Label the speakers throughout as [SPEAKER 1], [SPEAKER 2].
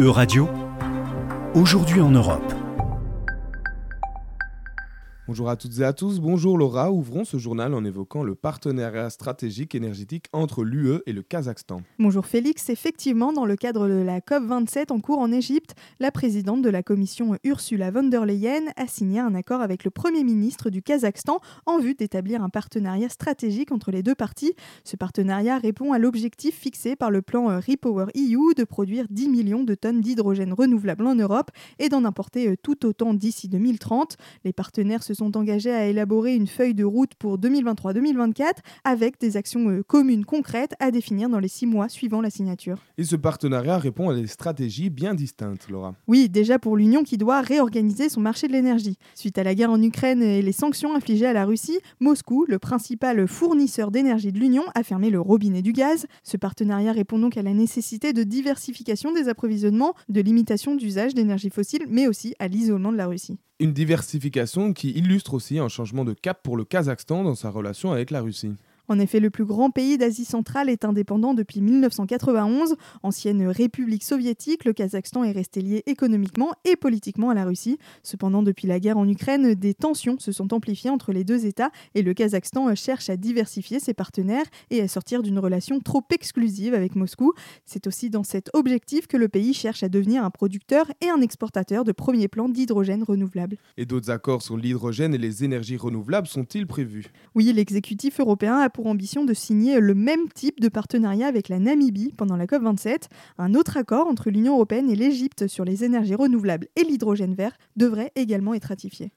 [SPEAKER 1] E-Radio, aujourd'hui en Europe.
[SPEAKER 2] Bonjour à toutes et à tous, bonjour Laura. Ouvrons ce journal en évoquant le partenariat stratégique énergétique entre l'UE et le Kazakhstan.
[SPEAKER 3] Bonjour Félix, effectivement, dans le cadre de la COP27 en cours en Égypte, la présidente de la commission Ursula von der Leyen a signé un accord avec le Premier ministre du Kazakhstan en vue d'établir un partenariat stratégique entre les deux parties. Ce partenariat répond à l'objectif fixé par le plan Repower EU de produire 10 millions de tonnes d'hydrogène renouvelable en Europe et d'en importer tout autant d'ici 2030. Les partenaires se sont engagés à élaborer une feuille de route pour 2023-2024 avec des actions euh, communes concrètes à définir dans les six mois suivant la signature.
[SPEAKER 2] Et ce partenariat répond à des stratégies bien distinctes, Laura.
[SPEAKER 3] Oui, déjà pour l'Union qui doit réorganiser son marché de l'énergie. Suite à la guerre en Ukraine et les sanctions infligées à la Russie, Moscou, le principal fournisseur d'énergie de l'Union, a fermé le robinet du gaz. Ce partenariat répond donc à la nécessité de diversification des approvisionnements, de limitation d'usage d'énergie fossile, mais aussi à l'isolement de la Russie.
[SPEAKER 2] Une diversification qui illustre aussi un changement de cap pour le Kazakhstan dans sa relation avec la Russie.
[SPEAKER 3] En effet, le plus grand pays d'Asie centrale est indépendant depuis 1991. Ancienne république soviétique, le Kazakhstan est resté lié économiquement et politiquement à la Russie. Cependant, depuis la guerre en Ukraine, des tensions se sont amplifiées entre les deux États et le Kazakhstan cherche à diversifier ses partenaires et à sortir d'une relation trop exclusive avec Moscou. C'est aussi dans cet objectif que le pays cherche à devenir un producteur et un exportateur de premier plan d'hydrogène renouvelable.
[SPEAKER 2] Et d'autres accords sur l'hydrogène et les énergies renouvelables sont-ils prévus?
[SPEAKER 3] Oui, l'exécutif européen a pour ambition de signer le même type de partenariat avec la Namibie pendant la COP27. Un autre accord entre l'Union européenne et l'Égypte sur les énergies renouvelables et l'hydrogène vert devrait également être ratifié.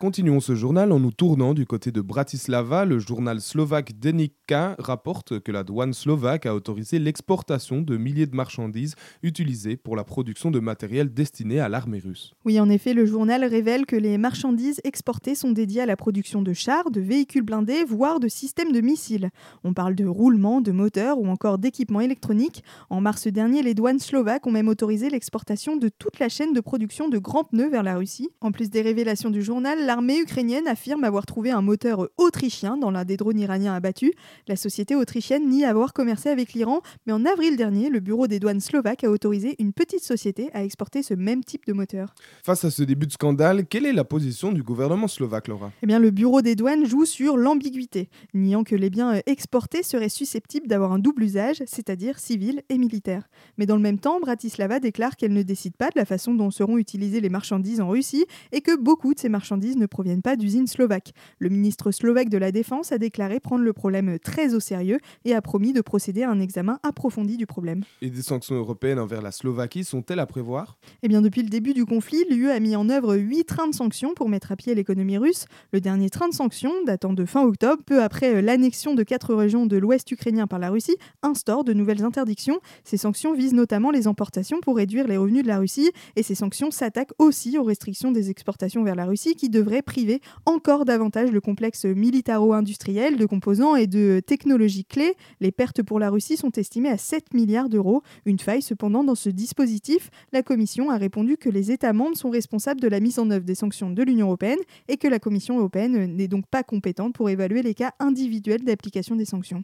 [SPEAKER 2] Continuons ce journal en nous tournant du côté de Bratislava. Le journal slovaque Denika rapporte que la douane slovaque a autorisé l'exportation de milliers de marchandises utilisées pour la production de matériel destiné à l'armée russe.
[SPEAKER 3] Oui, en effet, le journal révèle que les marchandises exportées sont dédiées à la production de chars, de véhicules blindés, voire de systèmes de missiles. On parle de roulements, de moteurs ou encore d'équipements électroniques. En mars dernier, les douanes slovaques ont même autorisé l'exportation de toute la chaîne de production de grands pneus vers la Russie. En plus des révélations du journal, l'armée ukrainienne affirme avoir trouvé un moteur autrichien dans l'un des drones iraniens abattus. La société autrichienne nie avoir commercé avec l'Iran, mais en avril dernier, le bureau des douanes slovaques a autorisé une petite société à exporter ce même type de moteur.
[SPEAKER 2] Face à ce début de scandale, quelle est la position du gouvernement slovaque, Laura?
[SPEAKER 3] Eh bien, le bureau des douanes joue sur l'ambiguïté, niant que les biens exportés seraient susceptibles d'avoir un double usage, c'est-à-dire civil et militaire. Mais dans le même temps, Bratislava déclare qu'elle ne décide pas de la façon dont seront utilisées les marchandises en Russie et que beaucoup de ces marchandises ne proviennent pas d'usines slovaques. Le ministre slovaque de la Défense a déclaré prendre le problème très au sérieux et a promis de procéder à un examen approfondi du problème.
[SPEAKER 2] Et des sanctions européennes envers la Slovaquie sont-elles à prévoir?
[SPEAKER 3] Eh bien, depuis le début du conflit, l'UE a mis en œuvre huit trains de sanctions pour mettre à pied l'économie russe. Le dernier train de sanctions, datant de fin octobre, peu après l'annexion de quatre régions de l'ouest ukrainien par la Russie, instaure de nouvelles interdictions. Ces sanctions visent notamment les importations pour réduire les revenus de la Russie et ces sanctions s'attaquent aussi aux restrictions des exportations vers la Russie qui devraient priver encore davantage le complexe militaro-industriel de composants et de technologies clés. Les pertes pour la Russie sont estimées à 7 milliards d'euros. Une faille cependant dans ce dispositif. La Commission a répondu que les États membres sont responsables de la mise en œuvre des sanctions de l'Union européenne et que la Commission européenne n'est donc pas compétente pour évaluer les cas individuels d'application des sanctions.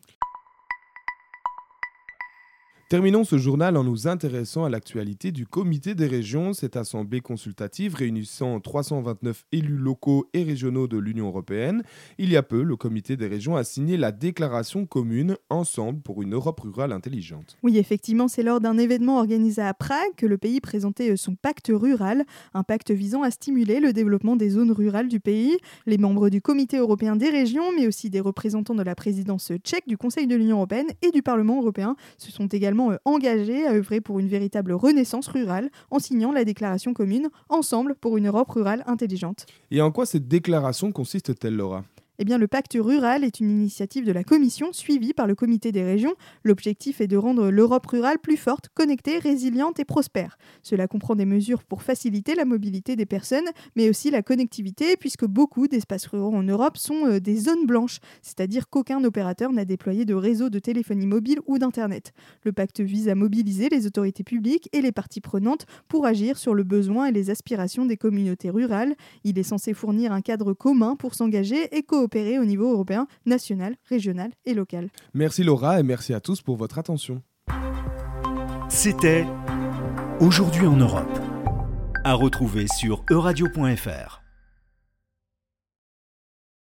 [SPEAKER 2] Terminons ce journal en nous intéressant à l'actualité du Comité des régions, cette assemblée consultative réunissant 329 élus locaux et régionaux de l'Union européenne. Il y a peu, le Comité des régions a signé la déclaration commune Ensemble pour une Europe rurale intelligente.
[SPEAKER 3] Oui, effectivement, c'est lors d'un événement organisé à Prague que le pays présentait son pacte rural, un pacte visant à stimuler le développement des zones rurales du pays. Les membres du Comité européen des régions, mais aussi des représentants de la présidence tchèque du Conseil de l'Union européenne et du Parlement européen se sont également engagés à œuvrer pour une véritable renaissance rurale en signant la déclaration commune Ensemble pour une Europe rurale intelligente.
[SPEAKER 2] Et en quoi cette déclaration consiste-t-elle, Laura?
[SPEAKER 3] Eh bien, le pacte rural est une initiative de la Commission suivie par le Comité des régions. L'objectif est de rendre l'Europe rurale plus forte, connectée, résiliente et prospère. Cela comprend des mesures pour faciliter la mobilité des personnes, mais aussi la connectivité, puisque beaucoup d'espaces ruraux en Europe sont euh, des zones blanches, c'est-à-dire qu'aucun opérateur n'a déployé de réseau de téléphonie mobile ou d'Internet. Le pacte vise à mobiliser les autorités publiques et les parties prenantes pour agir sur le besoin et les aspirations des communautés rurales. Il est censé fournir un cadre commun pour s'engager et coopérer opérer au niveau européen, national, régional et local.
[SPEAKER 2] Merci Laura et merci à tous pour votre attention.
[SPEAKER 1] C'était Aujourd'hui en Europe. À retrouver sur euradio.fr.